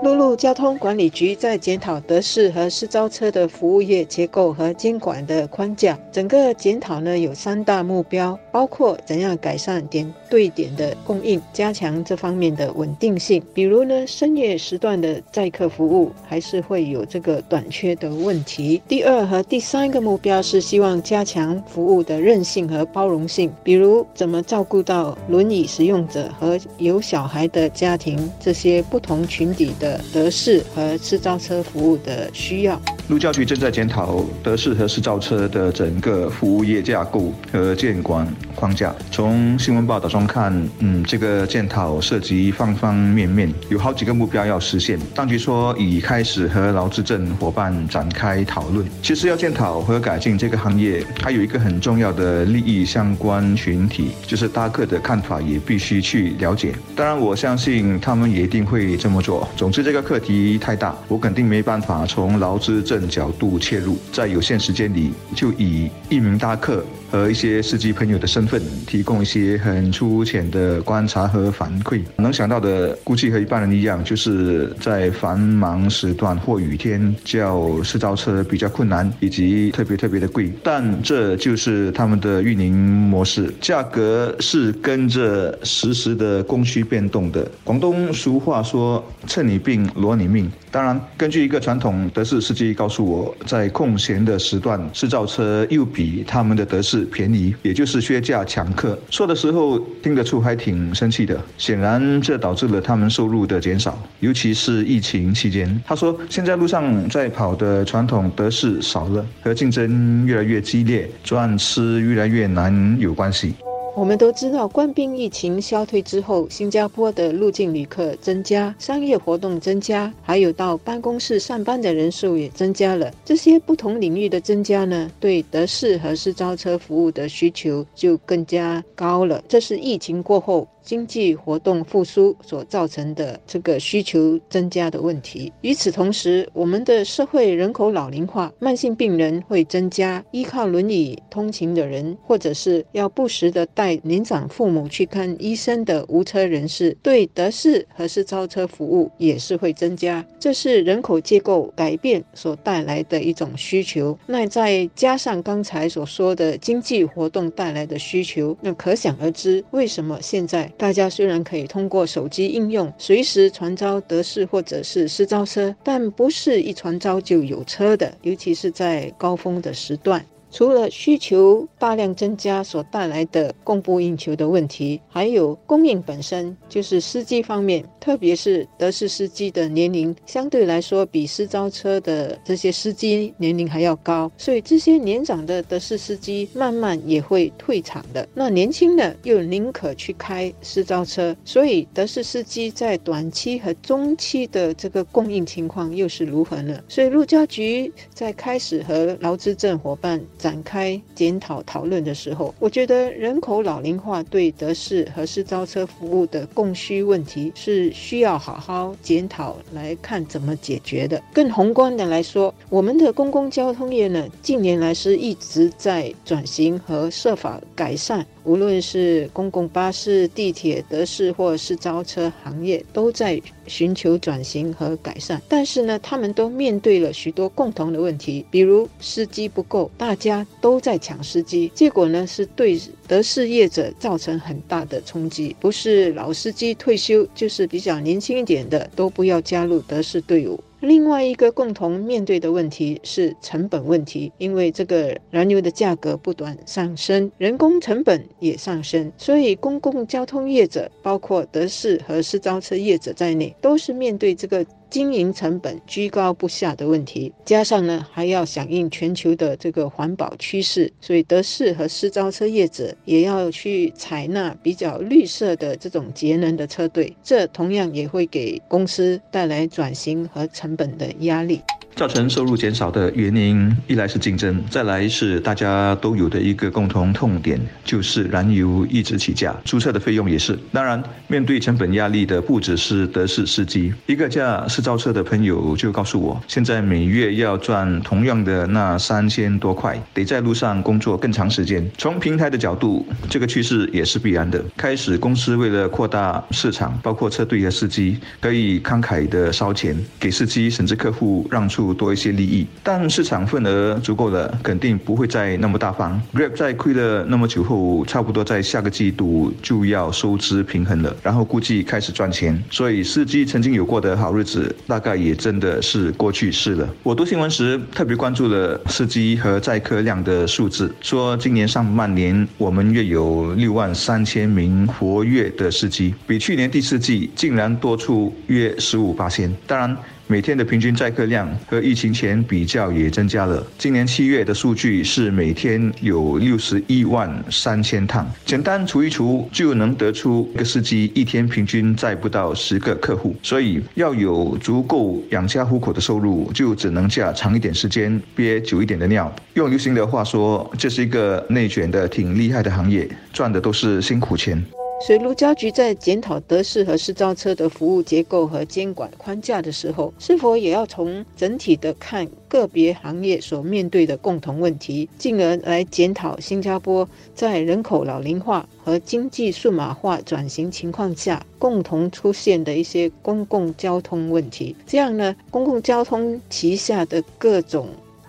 陆路交通管理局在检讨德士和私招车的服务业结构和监管的框架。整个检讨呢有三大目标，包括怎样改善点对点的供应，加强这方面的稳定性。比如呢，深夜时段的载客服务还是会有这个短缺的问题。第二和第三个目标是希望加强服务的韧性和包容性，比如怎么照顾到轮椅使用者和有小孩的家庭这些不同群体的。德式和制造车服务的需要。路教局正在检讨德士和式造车的整个服务业架构和监管框架。从新闻报道中看，嗯，这个检讨涉及方方面面，有好几个目标要实现。当局说已开始和劳资政伙伴展开讨论。其实要检讨和改进这个行业，还有一个很重要的利益相关群体，就是搭客的看法也必须去了解。当然，我相信他们也一定会这么做。总之，这个课题太大，我肯定没办法从劳资政角度切入，在有限时间里，就以一名搭客和一些司机朋友的身份，提供一些很粗浅的观察和反馈。能想到的，估计和一般人一样，就是在繁忙时段或雨天叫私招车比较困难，以及特别特别的贵。但这就是他们的运营模式，价格是跟着实时的供需变动的。广东俗话说：“趁你病，罗你命。”当然，根据一个传统德士司机告诉我，在空闲的时段，制造车又比他们的德士便宜，也就是削价抢客。说的时候听得出还挺生气的。显然，这导致了他们收入的减少，尤其是疫情期间。他说，现在路上在跑的传统德士少了，和竞争越来越激烈，赚吃越来越难有关系。我们都知道，官兵疫情消退之后，新加坡的入境旅客增加，商业活动增加，还有到办公室上班的人数也增加了。这些不同领域的增加呢，对德士和私招车服务的需求就更加高了。这是疫情过后。经济活动复苏所造成的这个需求增加的问题。与此同时，我们的社会人口老龄化，慢性病人会增加，依靠轮椅通勤的人，或者是要不时的带年长父母去看医生的无车人士，对德士和是招车服务也是会增加。这是人口结构改变所带来的一种需求。那再加上刚才所说的经济活动带来的需求，那可想而知，为什么现在。大家虽然可以通过手机应用随时传召德士或者是私招车，但不是一传召就有车的，尤其是在高峰的时段。除了需求大量增加所带来的供不应求的问题，还有供应本身就是司机方面，特别是德士司机的年龄相对来说比私招车的这些司机年龄还要高，所以这些年长的德士司机慢慢也会退场的。那年轻的又宁可去开私招车，所以德士司机在短期和中期的这个供应情况又是如何呢？所以陆家局在开始和劳资政伙伴。展开检讨讨论的时候，我觉得人口老龄化对德式和私招车服务的供需问题是需要好好检讨来看怎么解决的。更宏观的来说，我们的公共交通业呢，近年来是一直在转型和设法改善。无论是公共巴士、地铁、德士或是招车行业，都在寻求转型和改善。但是呢，他们都面对了许多共同的问题，比如司机不够，大家都在抢司机，结果呢是对德士业者造成很大的冲击。不是老司机退休，就是比较年轻一点的都不要加入德士队伍。另外一个共同面对的问题是成本问题，因为这个燃油的价格不断上升，人工成本也上升，所以公共交通业者，包括德士和私招车业者在内，都是面对这个。经营成本居高不下的问题，加上呢还要响应全球的这个环保趋势，所以德士和私招车业者也要去采纳比较绿色的这种节能的车队，这同样也会给公司带来转型和成本的压力。造成收入减少的原因，一来是竞争，再来是大家都有的一个共同痛点，就是燃油一直起价，注册的费用也是。当然，面对成本压力的不只是德士司机，一个驾私造车的朋友就告诉我，现在每月要赚同样的那三千多块，得在路上工作更长时间。从平台的角度，这个趋势也是必然的。开始，公司为了扩大市场，包括车队和司机，可以慷慨的烧钱给司机甚至客户让出多一些利益。但市场份额足够了，肯定不会再那么大方。Grab 在亏了那么久后，差不多在下个季度就要收支平衡了，然后估计开始赚钱。所以司机曾经有过的好日子，大概也真的是过去式了。我读新闻时特别关注了司机和载客量的数字，说今年上半年我们约有六万三千名活跃的司机，比去年第四季竟然多出约十五八千。当然。每天的平均载客量和疫情前比较也增加了。今年七月的数据是每天有六十一万三千趟，简单除一除就能得出一个司机一天平均载不到十个客户。所以要有足够养家糊口的收入，就只能驾长一点时间，憋久一点的尿。用流行的话说，这是一个内卷的挺厉害的行业，赚的都是辛苦钱。水路交局在检讨德士和私造车的服务结构和监管框架的时候，是否也要从整体的看个别行业所面对的共同问题，进而来检讨新加坡在人口老龄化和经济数码化转型情况下共同出现的一些公共交通问题？这样呢，公共交通旗下的各种。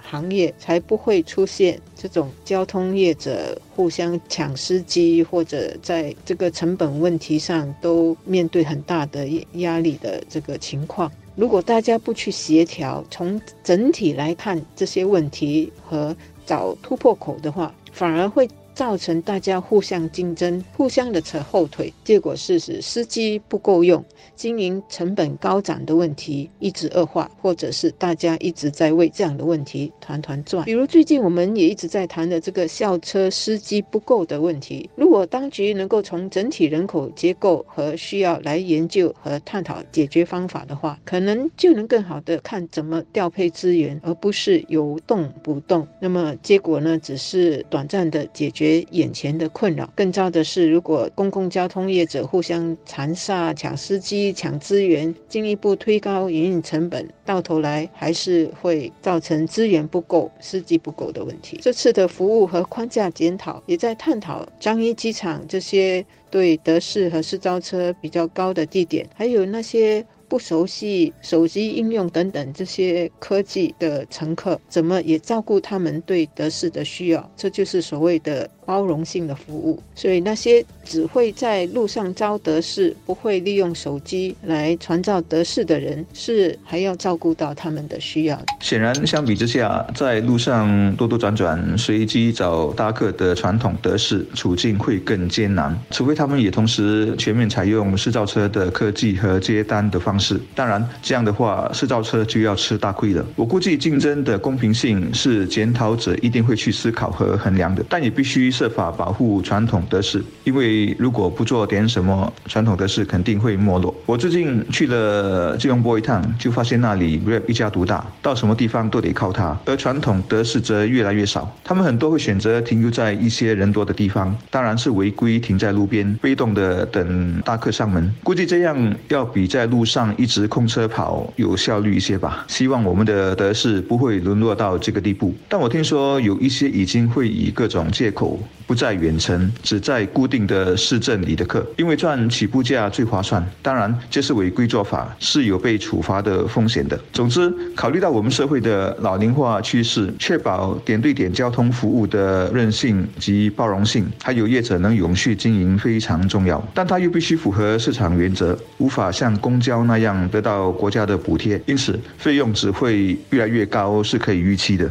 行业才不会出现这种交通业者互相抢司机，或者在这个成本问题上都面对很大的压力的这个情况。如果大家不去协调，从整体来看这些问题和找突破口的话，反而会。造成大家互相竞争、互相的扯后腿，结果是使司机不够用，经营成本高涨的问题一直恶化，或者是大家一直在为这样的问题团团转。比如最近我们也一直在谈的这个校车司机不够的问题，如果当局能够从整体人口结构和需要来研究和探讨解决方法的话，可能就能更好的看怎么调配资源，而不是有动不动。那么结果呢，只是短暂的解决。眼前的困扰，更糟的是，如果公共交通业者互相残杀、抢司机、抢资源，进一步推高营运成本，到头来还是会造成资源不够、司机不够的问题。这次的服务和框架检讨，也在探讨樟宜机场这些对德士和私招车比较高的地点，还有那些。不熟悉手机应用等等这些科技的乘客，怎么也照顾他们对德士的需要？这就是所谓的包容性的服务。所以那些只会在路上招德士，不会利用手机来传召德士的人，是还要照顾到他们的需要。显然，相比之下，在路上兜兜转转、随机找搭客的传统德士处境会更艰难，除非他们也同时全面采用试造车的科技和接单的方。式，当然，这样的话，试造车就要吃大亏了。我估计竞争的公平性是检讨者一定会去思考和衡量的，但也必须设法保护传统德士，因为如果不做点什么，传统德士肯定会没落。我最近去了吉隆坡一趟，就发现那里 Grab 一家独大，到什么地方都得靠它，而传统德士则越来越少。他们很多会选择停留在一些人多的地方，当然是违规停在路边，被动的等大客上门。估计这样要比在路上。一直空车跑有效率一些吧，希望我们的德士不会沦落到这个地步。但我听说有一些已经会以各种借口不在远程，只在固定的市镇里的客，因为赚起步价最划算。当然，这是违规做法，是有被处罚的风险的。总之，考虑到我们社会的老龄化趋势，确保点对点交通服务的韧性及包容性，还有业者能永续经营非常重要。但它又必须符合市场原则，无法像公交那。样得到国家的补贴，因此费用只会越来越高，是可以预期的。